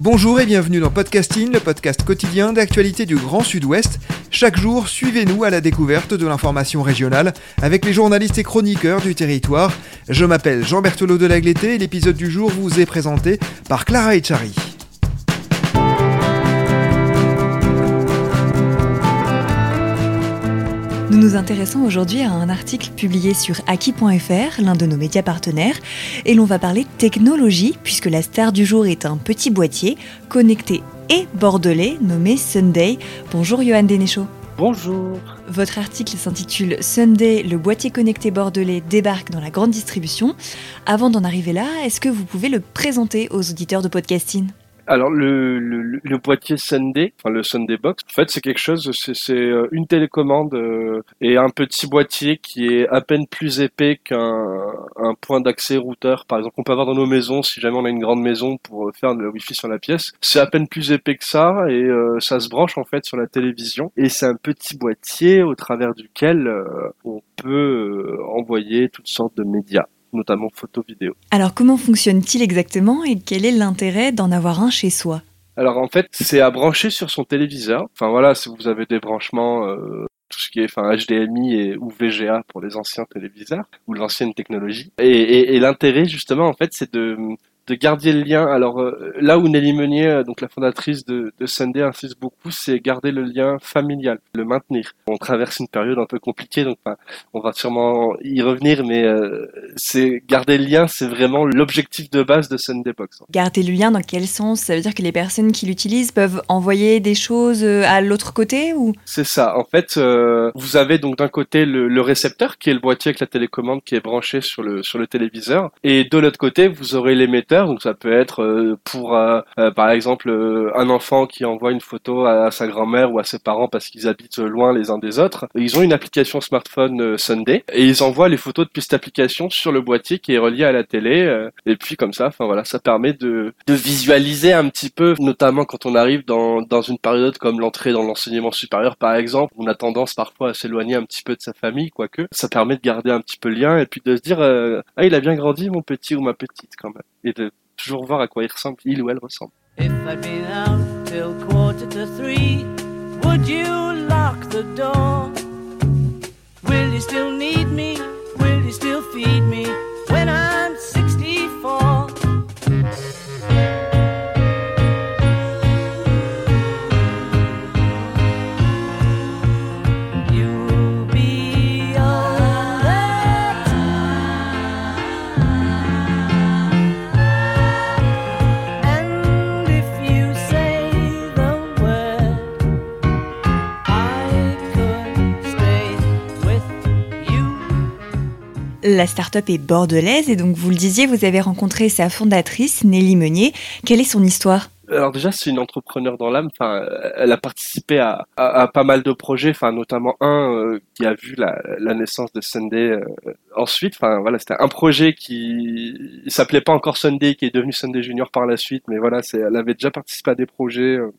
Bonjour et bienvenue dans Podcasting, le podcast quotidien d'actualité du Grand Sud-Ouest. Chaque jour, suivez-nous à la découverte de l'information régionale avec les journalistes et chroniqueurs du territoire. Je m'appelle Jean Berthelot de Lagleté et l'épisode du jour vous est présenté par Clara Echari. Nous nous intéressons aujourd'hui à un article publié sur Aki.fr, l'un de nos médias partenaires, et l'on va parler technologie, puisque la star du jour est un petit boîtier connecté et bordelais nommé Sunday. Bonjour Johan Denéchaud. Bonjour. Votre article s'intitule Sunday, le boîtier connecté bordelais débarque dans la grande distribution. Avant d'en arriver là, est-ce que vous pouvez le présenter aux auditeurs de podcasting? Alors le, le, le boîtier Sunday, enfin le Sunday Box, en fait c'est quelque chose, c'est- euh, une télécommande euh, et un petit boîtier qui est à peine plus épais qu'un un point d'accès routeur, par exemple qu'on peut avoir dans nos maisons si jamais on a une grande maison pour faire le Wi-Fi sur la pièce. C'est à peine plus épais que ça et euh, ça se branche en fait sur la télévision. Et c'est un petit boîtier au travers duquel euh, on peut euh, envoyer toutes sortes de médias, notamment photos, vidéos. Alors comment fonctionne-t-il exactement et quel est l'intérêt d'en avoir un chez soi? Alors en fait, c'est à brancher sur son téléviseur. Enfin voilà, si vous avez des branchements, euh, tout ce qui est enfin HDMI et ou VGA pour les anciens téléviseurs ou l'ancienne technologie. Et, et, et l'intérêt justement en fait, c'est de de garder le lien. Alors euh, là où Nelly Meunier, euh, donc la fondatrice de, de Sunday, insiste beaucoup, c'est garder le lien familial, le maintenir. On traverse une période un peu compliquée, donc on va sûrement y revenir, mais euh, c'est garder le lien, c'est vraiment l'objectif de base de Sunday Box. Garder le lien dans quel sens? Ça veut dire que les personnes qui l'utilisent peuvent envoyer des choses euh, à l'autre côté ou? C'est ça. En fait, euh, vous avez donc d'un côté le, le récepteur qui est le boîtier avec la télécommande qui est branché sur le sur le téléviseur, et de l'autre côté vous aurez Donc ça peut être euh, pour euh, euh, par exemple un enfant qui envoie une photo à, sa grand-mère ou à ses parents parce qu'ils habitent loin les uns des autres. Ils ont une application smartphone Sunday et ils envoient les photos depuis cette application sur le boîtier qui est relié à la télé. et puis comme ça, enfin voilà, ça permet de visualiser un petit peu, notamment quand on arrive dans dans une période comme l'entrée dans l'enseignement supérieur par exemple, on a tendance parfois à s'éloigner un petit peu de sa famille, quoique ça permet de garder un petit peu le lien et puis de se dire ah il a bien grandi mon petit ou ma petite quand même toujours voir à quoi il ressemble, il ou elle ressemble. If I'd been out till quarter to three, would you lock the door? Will you still need me? Will you still feed me? When I'm La start-up est bordelaise et donc vous le disiez, vous avez rencontré sa fondatrice Nelly Meunier. Quelle est son histoire? Alors déjà, c'est une entrepreneur dans l'âme. Enfin, elle a participé à, pas mal de projets. Enfin, notamment un euh, qui a vu la, naissance de Sunday. euh, ensuite, enfin voilà, c'était un projet qui s'appelait pas encore Sunday, qui est devenu Sunday Junior par la suite. Mais voilà, elle avait déjà participé à des projets. euh,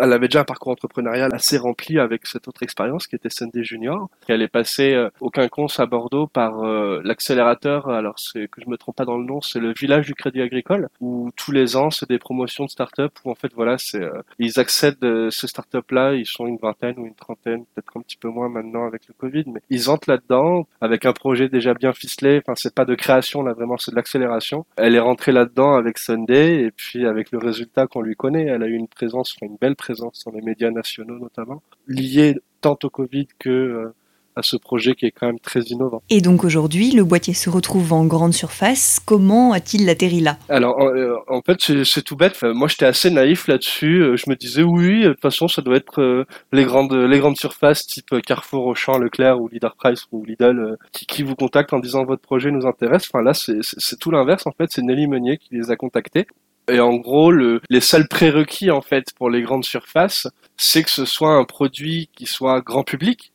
elle avait déjà un parcours entrepreneurial assez rempli avec cette autre expérience qui était Sunday Junior. Elle est passée euh, au Quinconce à Bordeaux par euh, l'accélérateur. Alors c'est que je me trompe pas dans le nom, c'est le village du Crédit Agricole où tous les ans c'est des promotions de start-up où en fait voilà c'est euh, ils accèdent euh, ces start-up là, ils sont une vingtaine ou une trentaine, peut-être un petit peu moins maintenant avec le Covid, mais ils entrent là-dedans avec un projet déjà bien ficelé. Enfin c'est pas de création là vraiment, c'est de l'accélération. Elle est rentrée là-dedans avec Sunday et puis avec le résultat qu'on lui connaît, elle a eu une présence, une belle présence dans les médias nationaux notamment, liée tant au Covid que euh, à ce projet qui est quand même très innovant. Et donc aujourd'hui, le boîtier se retrouve en grande surface. Comment a-t-il atterri là? Alors en, euh, en fait c'est tout bête. Moi j'étais assez naïf là-dessus. Euh, Je me disais oui, de toute façon ça doit être les grandes les grandes surfaces type Carrefour, Auchan, Leclerc ou Leader Price ou Lidl qui, qui vous contactent en disant votre projet nous intéresse. Enfin là c'est tout l'inverse en fait. C'est Nelly Meunier qui les a contactés. Et en gros, le, les seuls prérequis en fait pour les grandes surfaces, c'est que ce soit un produit qui soit grand public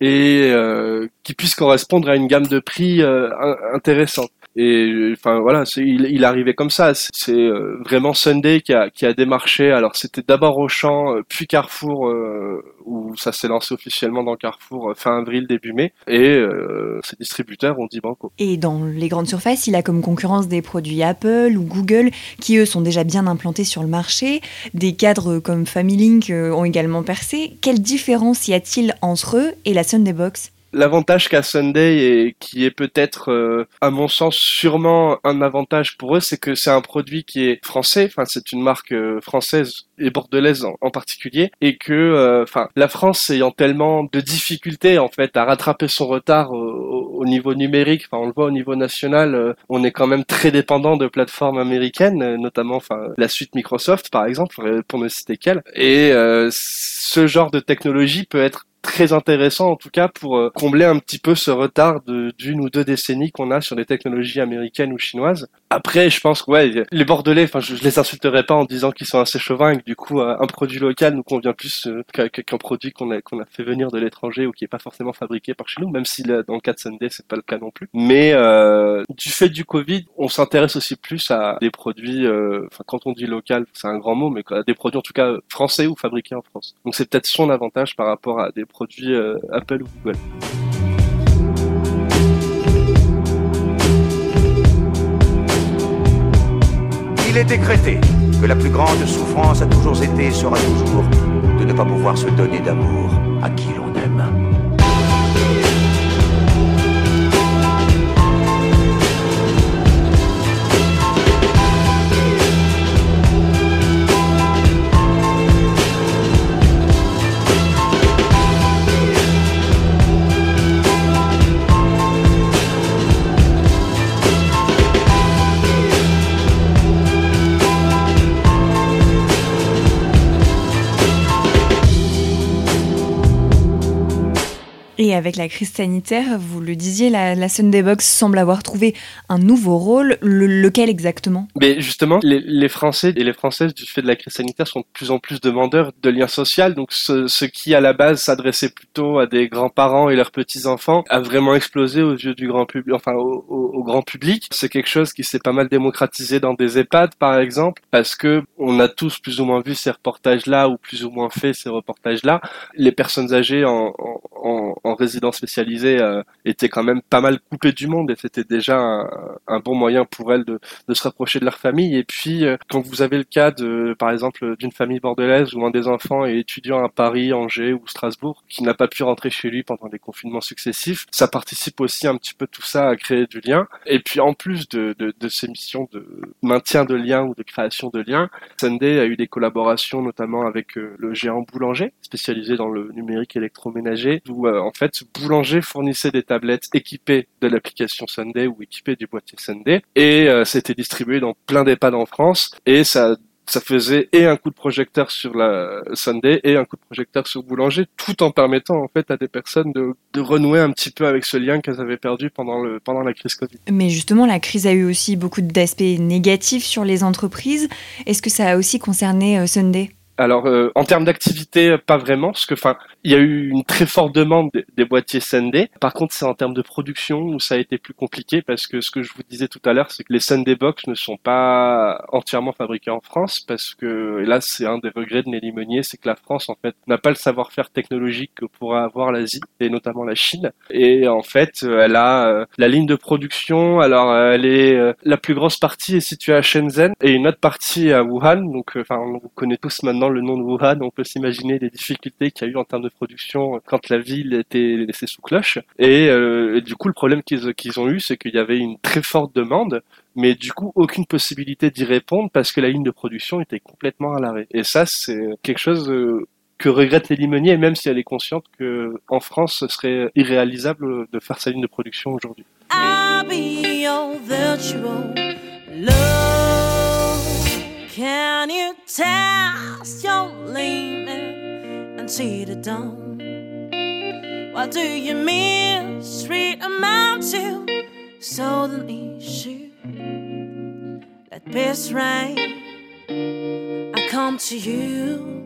et euh, qui puisse correspondre à une gamme de prix euh, in- intéressante. Et enfin voilà, il, il arrivait comme ça. C'est euh, vraiment Sunday qui a, qui a démarché. Alors c'était d'abord Auchan, euh, puis Carrefour, euh, où ça s'est lancé officiellement dans Carrefour euh, fin avril, début mai. Et euh, ces distributeurs ont dit banco. Et dans les grandes surfaces, il a comme concurrence des produits Apple ou Google qui, eux, sont déjà bien implantés sur le marché. Des cadres comme Familink euh, ont également percé. Quelle différence y a-t-il entre eux et la Sunday Box? L'avantage qu'a Sunday et qui est peut-être, euh, à mon sens, sûrement un avantage pour eux, c'est que c'est un produit qui est français. Enfin, c'est une marque euh, française et bordelaise en, particulier, et que, euh, enfin, la France ayant tellement de difficultés en fait à rattraper son retard au, au- au niveau numérique. Enfin, on le voit au niveau national, euh, on est quand même très dépendant de plateformes américaines, notamment, enfin, la suite Microsoft par exemple, pour- ne citer qu'elle. Et ce genre de technologie peut être très intéressant en tout cas pour euh, combler un petit peu ce retard d'une ou deux décennies qu'on a sur les technologies américaines ou chinoises. Après, je pense que ouais, les Bordelais, enfin, je, je les insulterai pas en disant qu'ils sont assez chauvins et que du coup, euh, un produit local nous convient plus euh, qu'un produit qu'on a qu'on a fait venir de l'étranger ou qui est pas forcément fabriqué par chez nous, même si dans le cas de Sunday, c'est pas le cas non plus. Mais euh, du fait du Covid, on s'intéresse aussi plus à des produits, euh, enfin, quand on dit local, c'est un grand mot, mais à des produits en tout cas français ou fabriqués en France. Donc c'est peut-être son avantage par rapport à des produits euh, Apple ou Google. Il est décrété que la plus grande souffrance a toujours été et sera toujours de ne pas pouvoir se donner d'amour à qui l'on aime. Et avec la crise sanitaire, vous le disiez, la, la Sunday Box semble avoir trouvé un nouveau rôle. Le- lequel exactement? Mais justement, les, Français et les Françaises, du fait de la crise sanitaire, sont de plus en plus demandeurs de liens sociaux. Donc, ce, qui, à la base, s'adressait plutôt à des grands-parents et leurs petits-enfants, a vraiment explosé aux yeux du grand public, enfin, au, grand public. C'est quelque chose qui s'est pas mal démocratisé dans des EHPAD, par exemple, parce que on a tous plus ou moins vu ces reportages-là, ou plus ou moins fait ces reportages-là. Les personnes âgées en- en résidence spécialisée euh, étaient quand même pas mal coupées du monde, et c'était déjà un, bon moyen pour elles de de se rapprocher de leur famille. Et puis, euh, quand vous avez le cas de, par exemple, d'une famille bordelaise où un des enfants est étudiant à Paris, Angers ou Strasbourg, qui n'a pas pu rentrer chez lui pendant les confinements successifs, ça participe aussi un petit peu tout ça à créer du lien. Et puis, en plus de, de, de ces missions de maintien de liens ou de création de liens, Sunday a eu des collaborations notamment avec euh, le géant Boulanger, spécialisé dans le numérique électroménager, où euh, en fait Boulanger fournissait des tablettes équipées de l'application Sunday ou équipées du boîtier Sunday, et euh, c'était distribué dans plein d'EHPAD en France, et ça ça faisait et un coup de projecteur sur la Sunday et un coup de projecteur sur Boulanger, tout en permettant en fait à des personnes de, de renouer un petit peu avec ce lien qu'elles avaient perdu pendant le pendant la crise Covid. Mais justement, la crise a eu aussi beaucoup d'aspects négatifs sur les entreprises. Est-ce que ça a aussi concerné euh, Sunday? Alors, euh, en termes d'activité, pas vraiment, parce que, enfin, il y a eu une très forte demande des, boîtiers Sunday. Par contre, c'est en termes de production où ça a été plus compliqué, parce que ce que je vous disais tout à l'heure, c'est que les Sunday Box ne sont pas entièrement fabriqués en France, parce que, et là, c'est un des regrets de Nelly Meunier, c'est que la France, en fait, n'a pas le savoir-faire technologique que pourrait avoir l'Asie, et notamment la Chine. Et en fait, euh, elle a euh, la ligne de production, alors euh, elle est, euh, la plus grosse partie est située à Shenzhen, et une autre partie à Wuhan, donc, euh, enfin, on connaît tous maintenant le nom de Wuhan, on peut s'imaginer les difficultés qu'il y a eu en termes de production quand la ville était laissée sous cloche. Et, euh, du coup, le problème qu'ils ont eu, c'est qu'il y avait une très forte demande, mais du coup, aucune possibilité d'y répondre parce que la ligne de production était complètement à l'arrêt. Et ça, c'est quelque chose euh, que regrette les limoniers, même si elle est consciente que en France, ce serait irréalisable de faire sa ligne de production aujourd'hui. Can you test your limit and see the dawn? What do you mean? miss? amount to southern issue? Let peace reign. I come to you.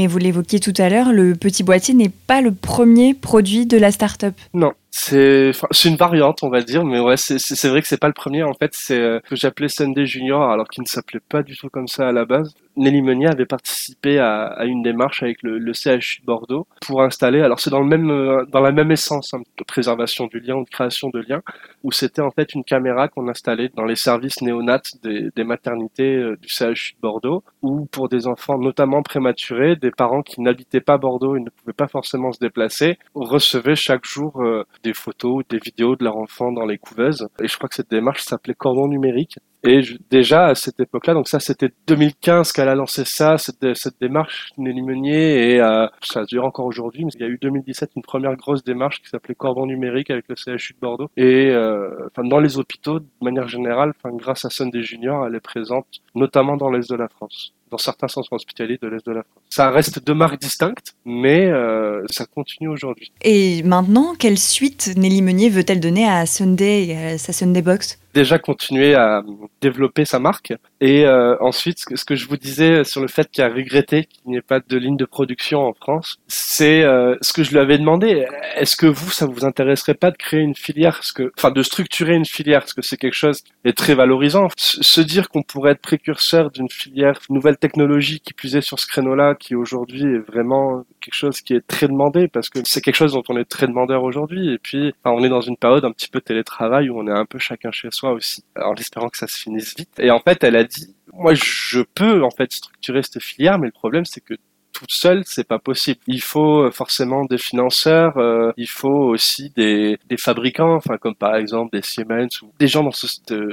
Mais vous l'évoquiez tout à l'heure, le petit boîtier n'est pas le premier produit de la start-up. Non, c'est une variante, on va dire, mais ouais, c'est vrai que c'est pas le premier. En fait, c'est euh, que j'appelais Sunday Junior, alors qu'il ne s'appelait pas du tout comme ça à la base. Nelly Meunier avait participé à, à une démarche avec le, le CHU de Bordeaux pour installer. Alors c'est dans le même euh, dans la même essence hein, de préservation du lien ou de création de liens, où c'était en fait une caméra qu'on installait dans les services néonates des, des maternités euh, du CHU de Bordeaux, ou pour des enfants notamment prématurés, des parents qui n'habitaient pas Bordeaux et ne pouvaient pas forcément se déplacer, recevaient chaque jour euh, des photos, des vidéos de leur enfant dans les couveuses. Et je crois que cette démarche s'appelait Cordon numérique. Et je- déjà à cette époque-là, donc ça c'était 2015 qu'elle a lancé ça, cette, cette démarche Nelly Meunier, et euh, ça dure encore aujourd'hui. mais Il y a eu 2017 une première grosse démarche qui s'appelait Cordon numérique avec le CHU de Bordeaux. Et euh, dans les hôpitaux, de manière générale, enfin grâce à Sunday Junior, elle est présente notamment dans l'est de la France, dans certains centres hospitaliers de l'est de la France. Ça reste deux marques distinctes, mais euh, ça continue aujourd'hui. Et maintenant, quelle suite Nelly Meunier veut-elle donner à Sunday à sa Sunday Box? Déjà continuer à développer sa marque. Et euh, ensuite, ce que, je vous disais sur le fait qu'il a regretté qu'il n'y ait pas de ligne de production en France, c'est euh, ce que je lui avais demandé. Est-ce que vous, ça vous intéresserait pas de créer une filière, parce que, enfin, de structurer une filière, parce que c'est quelque chose qui est très valorisant. Se dire qu'on pourrait être précurseur d'une filière nouvelle technologie qui est sur ce créneau-là, qui aujourd'hui est vraiment quelque chose qui est très demandé, parce que c'est quelque chose dont on est très demandeur aujourd'hui. Et puis, on est dans une période un petit peu télétravail où on est un peu chacun chez soi aussi, en espérant que ça se finisse vite. Et en fait, elle a dit, moi, je peux en fait structurer cette filière, mais le problème, c'est que toute seule, c'est pas possible. Il faut euh, forcément des financeurs, euh, il faut aussi des, des fabricants, enfin comme par exemple des Siemens ou des gens dans, ce,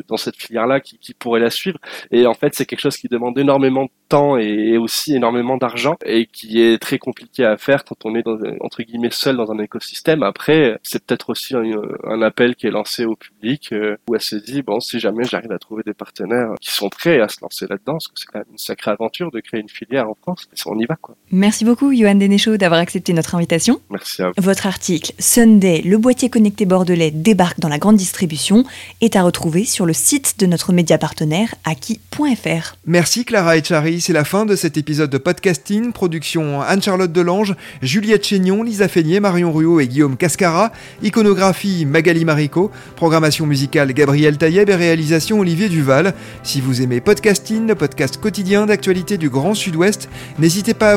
dans cette filière-là qui, qui pourraient la suivre. Et en fait, c'est quelque chose qui demande énormément de temps et, aussi énormément d'argent et qui est très compliqué à faire quand on est dans, entre guillemets seul dans un écosystème. Après, c'est peut-être aussi un, un appel qui est lancé au public euh, où elle se dit bon, si jamais j'arrive à trouver des partenaires qui sont prêts à se lancer là-dedans, parce que c'est quand même une sacrée aventure de créer une filière en France, on y va quoi. Merci beaucoup, Johan Denechaud, d'avoir accepté notre invitation. Merci à vous. Votre article Sunday, le boîtier connecté bordelais débarque dans la grande distribution est à retrouver sur le site de notre média partenaire aki.fr. Merci Clara Echari, c'est la fin de cet épisode de podcasting, production Anne-Charlotte Delange, Juliette Chénion, Lisa Feignet, Marion Ruot et Guillaume Cascara, iconographie Magali Marico, programmation musicale Gabriel Taïeb et réalisation Olivier Duval. Si vous aimez podcasting, le podcast quotidien d'actualité du Grand Sud-Ouest, n'hésitez pas